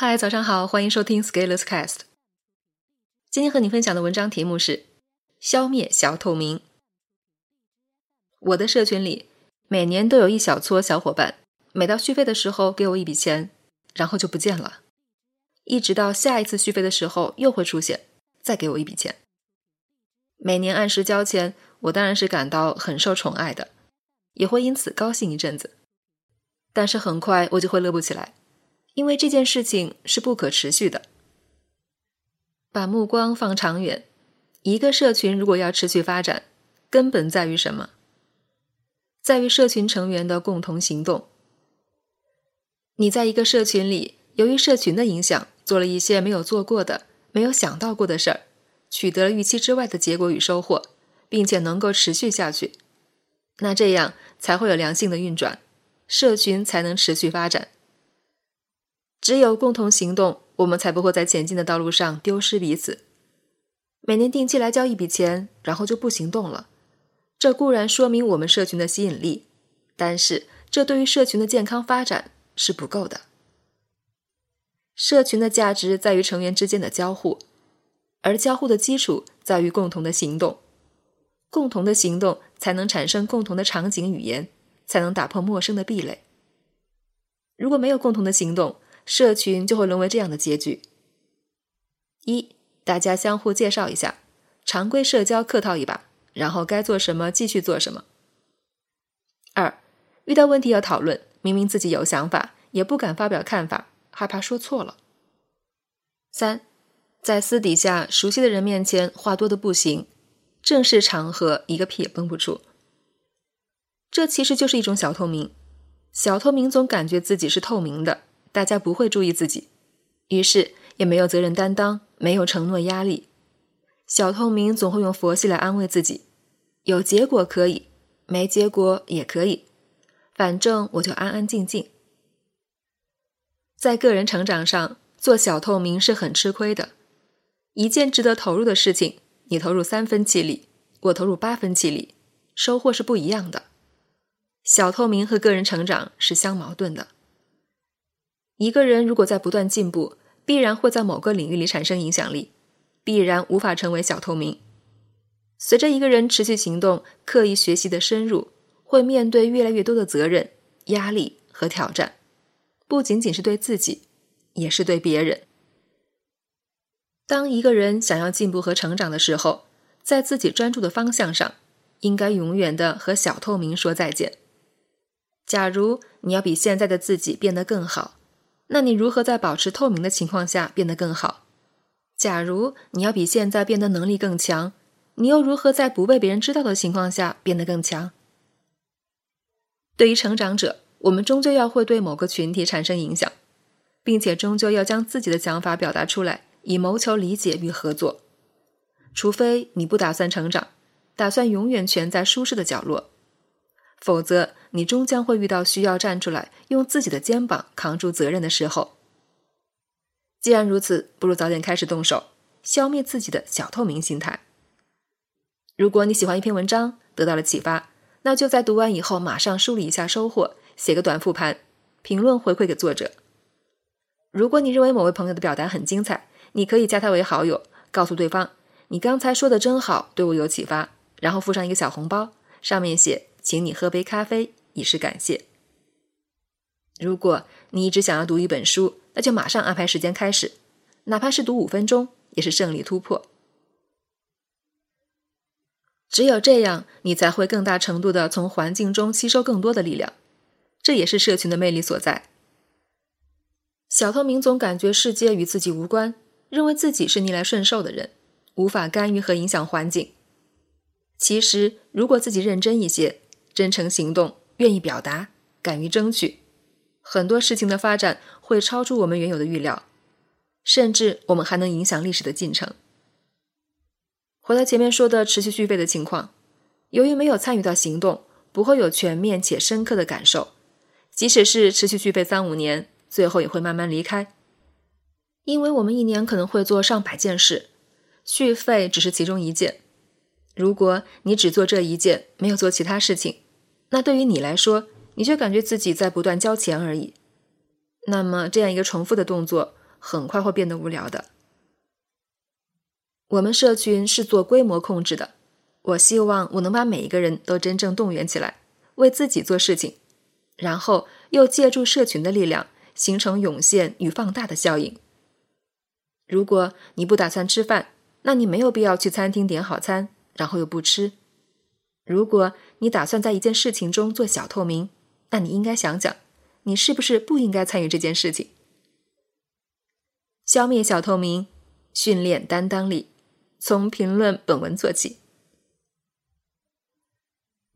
嗨，早上好，欢迎收听 Scaleless Cast。今天和你分享的文章题目是“消灭小透明”。我的社群里，每年都有一小撮小伙伴，每到续费的时候给我一笔钱，然后就不见了，一直到下一次续费的时候又会出现，再给我一笔钱。每年按时交钱，我当然是感到很受宠爱的，也会因此高兴一阵子。但是很快我就会乐不起来。因为这件事情是不可持续的。把目光放长远，一个社群如果要持续发展，根本在于什么？在于社群成员的共同行动。你在一个社群里，由于社群的影响，做了一些没有做过的、没有想到过的事儿，取得了预期之外的结果与收获，并且能够持续下去，那这样才会有良性的运转，社群才能持续发展。只有共同行动，我们才不会在前进的道路上丢失彼此。每年定期来交一笔钱，然后就不行动了，这固然说明我们社群的吸引力，但是这对于社群的健康发展是不够的。社群的价值在于成员之间的交互，而交互的基础在于共同的行动。共同的行动才能产生共同的场景语言，才能打破陌生的壁垒。如果没有共同的行动，社群就会沦为这样的结局：一，大家相互介绍一下，常规社交客套一把，然后该做什么继续做什么；二，遇到问题要讨论，明明自己有想法，也不敢发表看法，害怕说错了；三，在私底下熟悉的人面前话多的不行，正式场合一个屁也崩不出。这其实就是一种小透明，小透明总感觉自己是透明的。大家不会注意自己，于是也没有责任担当，没有承诺压力。小透明总会用佛系来安慰自己：有结果可以，没结果也可以，反正我就安安静静。在个人成长上，做小透明是很吃亏的。一件值得投入的事情，你投入三分气力，我投入八分气力，收获是不一样的。小透明和个人成长是相矛盾的。一个人如果在不断进步，必然会在某个领域里产生影响力，必然无法成为小透明。随着一个人持续行动、刻意学习的深入，会面对越来越多的责任、压力和挑战，不仅仅是对自己，也是对别人。当一个人想要进步和成长的时候，在自己专注的方向上，应该永远的和小透明说再见。假如你要比现在的自己变得更好。那你如何在保持透明的情况下变得更好？假如你要比现在变得能力更强，你又如何在不被别人知道的情况下变得更强？对于成长者，我们终究要会对某个群体产生影响，并且终究要将自己的想法表达出来，以谋求理解与合作。除非你不打算成长，打算永远蜷在舒适的角落。否则，你终将会遇到需要站出来，用自己的肩膀扛住责任的时候。既然如此，不如早点开始动手，消灭自己的小透明心态。如果你喜欢一篇文章，得到了启发，那就在读完以后马上梳理一下收获，写个短复盘，评论回馈给作者。如果你认为某位朋友的表达很精彩，你可以加他为好友，告诉对方你刚才说的真好，对我有启发，然后附上一个小红包，上面写。请你喝杯咖啡，以示感谢。如果你一直想要读一本书，那就马上安排时间开始，哪怕是读五分钟，也是胜利突破。只有这样，你才会更大程度的从环境中吸收更多的力量。这也是社群的魅力所在。小透明总感觉世界与自己无关，认为自己是逆来顺受的人，无法干预和影响环境。其实，如果自己认真一些。真诚行动，愿意表达，敢于争取，很多事情的发展会超出我们原有的预料，甚至我们还能影响历史的进程。回到前面说的持续续费的情况，由于没有参与到行动，不会有全面且深刻的感受，即使是持续续费三五年，最后也会慢慢离开，因为我们一年可能会做上百件事，续费只是其中一件。如果你只做这一件，没有做其他事情。那对于你来说，你却感觉自己在不断交钱而已。那么这样一个重复的动作，很快会变得无聊的。我们社群是做规模控制的，我希望我能把每一个人都真正动员起来，为自己做事情，然后又借助社群的力量，形成涌现与放大的效应。如果你不打算吃饭，那你没有必要去餐厅点好餐，然后又不吃。如果你打算在一件事情中做小透明，那你应该想想，你是不是不应该参与这件事情？消灭小透明，训练担当力。从评论本文做起。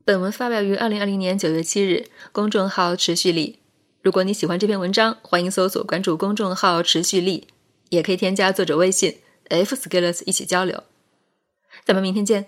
本文发表于二零二零年九月七日，公众号“持续力”。如果你喜欢这篇文章，欢迎搜索关注公众号“持续力”，也可以添加作者微信 “f skillers” 一起交流。咱们明天见。